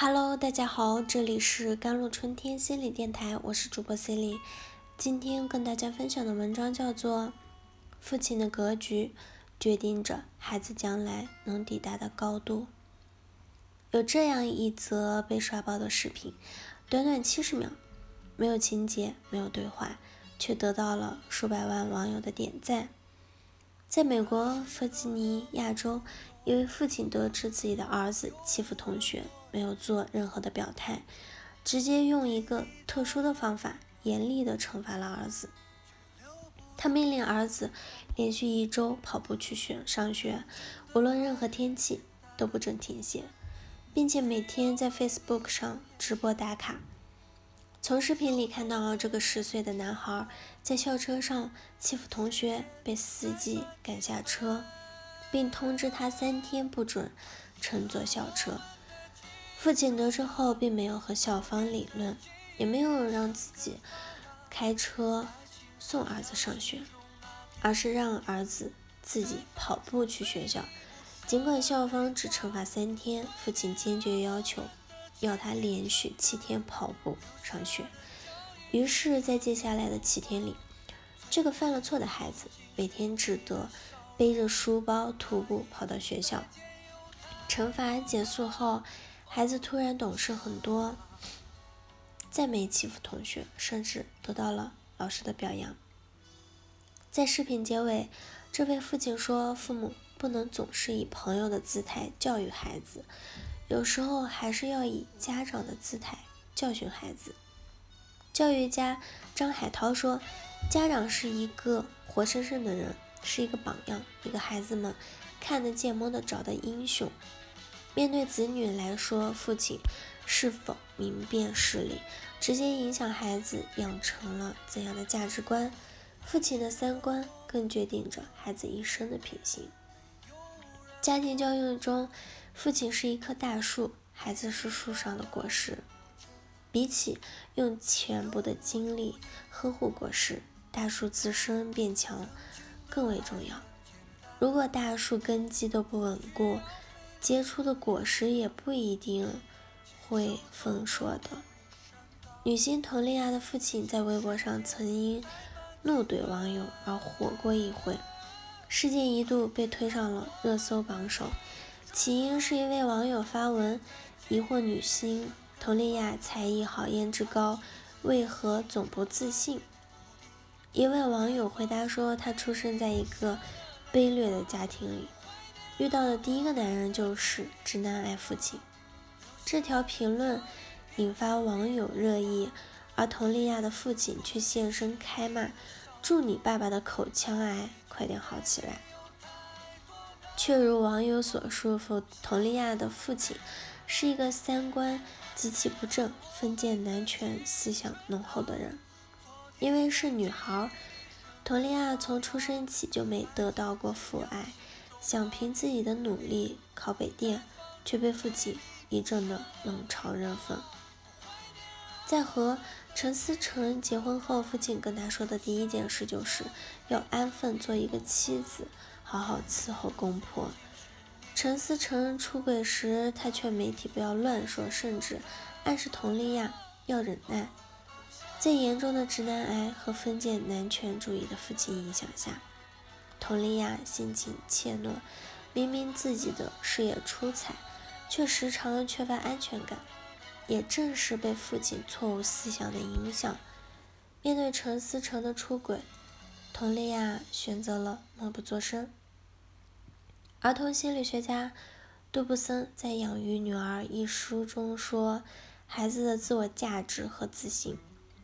Hello，大家好，这里是甘露春天心理电台，我是主播 c e l i 今天跟大家分享的文章叫做《父亲的格局决定着孩子将来能抵达的高度》。有这样一则被刷爆的视频，短短七十秒，没有情节，没有对话，却得到了数百万网友的点赞。在美国弗吉尼亚州，一位父亲得知自己的儿子欺负同学。没有做任何的表态，直接用一个特殊的方法严厉的惩罚了儿子。他命令儿子连续一周跑步去学上学，无论任何天气都不准停歇，并且每天在 Facebook 上直播打卡。从视频里看到这个十岁的男孩在校车上欺负同学，被司机赶下车，并通知他三天不准乘坐校车。父亲得知后，并没有和校方理论，也没有让自己开车送儿子上学，而是让儿子自己跑步去学校。尽管校方只惩罚三天，父亲坚决要求要他连续七天跑步上学。于是，在接下来的七天里，这个犯了错的孩子每天只得背着书包徒步跑到学校。惩罚结束后。孩子突然懂事很多，再没欺负同学，甚至得到了老师的表扬。在视频结尾，这位父亲说：“父母不能总是以朋友的姿态教育孩子，有时候还是要以家长的姿态教训孩子。”教育家张海涛说：“家长是一个活生生的人，是一个榜样，一个孩子们看得见、摸得着的英雄。”面对子女来说，父亲是否明辨事理，直接影响孩子养成了怎样的价值观。父亲的三观更决定着孩子一生的品行。家庭教育中，父亲是一棵大树，孩子是树上的果实。比起用全部的精力呵护果实，大树自身变强更为重要。如果大树根基都不稳固，结出的果实也不一定会丰硕的。女星佟丽娅的父亲在微博上曾因怒怼网友而火过一回，事件一度被推上了热搜榜首。起因是一位网友发文疑惑女星佟丽娅才艺好、颜值高，为何总不自信？一位网友回答说，她出生在一个卑劣的家庭里。遇到的第一个男人就是直男癌父亲，这条评论引发网友热议，而佟丽娅的父亲却现身开骂：“祝你爸爸的口腔癌快点好起来。”却如网友所述，佟丽娅的父亲是一个三观极其不正、封建男权思想浓厚的人。因为是女孩，佟丽娅从出生起就没得到过父爱。想凭自己的努力考北电，却被父亲一阵的冷嘲热讽。在和陈思诚结婚后，父亲跟他说的第一件事就是要安分做一个妻子，好好伺候公婆。陈思诚出轨时，他劝媒体不要乱说，甚至暗示佟丽娅要忍耐。在严重的直男癌和封建男权主义的父亲影响下。佟丽娅心情怯懦，明明自己的事业出彩，却时常缺乏安全感。也正是被父亲错误思想的影响，面对陈思诚的出轨，佟丽娅选择了默不作声。儿童心理学家杜布森在《养育女儿》一书中说，孩子的自我价值和自信，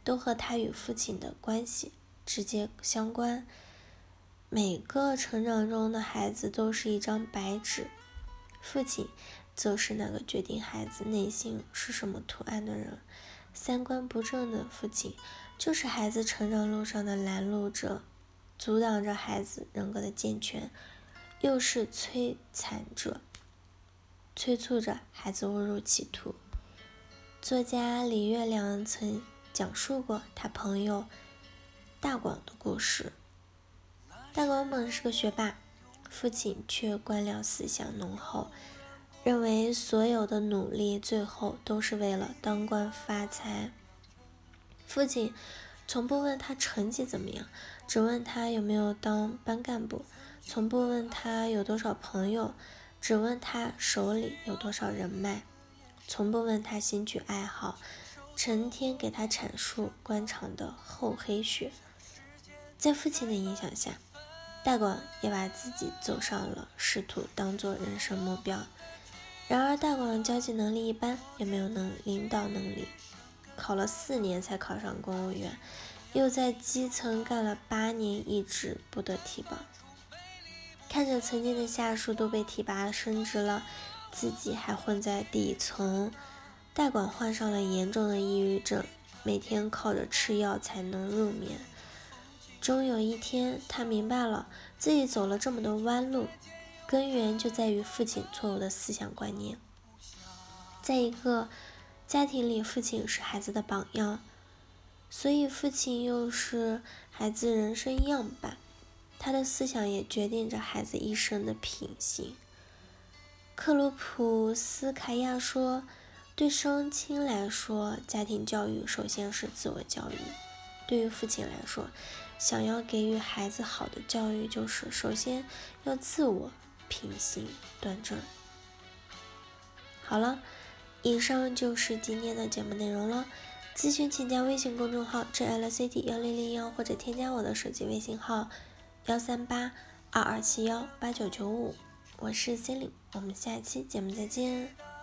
都和他与父亲的关系直接相关。每个成长中的孩子都是一张白纸，父亲则是那个决定孩子内心是什么图案的人。三观不正的父亲，就是孩子成长路上的拦路者，阻挡着孩子人格的健全，又是摧残者，催促着孩子误入歧途。作家李月亮曾讲述过他朋友大广的故事。大广本是个学霸，父亲却官僚思想浓厚，认为所有的努力最后都是为了当官发财。父亲从不问他成绩怎么样，只问他有没有当班干部；从不问他有多少朋友，只问他手里有多少人脉；从不问他兴趣爱好，成天给他阐述官场的厚黑学。在父亲的影响下，大广也把自己走上了仕途当做人生目标。然而，大广交际能力一般，也没有能领导能力，考了四年才考上公务员，又在基层干了八年，一直不得提拔。看着曾经的下属都被提拔升职了，自己还混在底层，大广患上了严重的抑郁症，每天靠着吃药才能入眠。终有一天，他明白了，自己走了这么多弯路。根源就在于父亲错误的思想观念。在一个家庭里，父亲是孩子的榜样，所以父亲又是孩子人生样板，他的思想也决定着孩子一生的品行。克鲁普斯卡娅说：“对双亲来说，家庭教育首先是自我教育；对于父亲来说，想要给予孩子好的教育，就是首先要自我。”品行端正。好了，以上就是今天的节目内容了。咨询请加微信公众号 jlct 幺零零幺，或者添加我的手机微信号幺三八二二七幺八九九五。我是 c e l i n e 我们下期节目再见。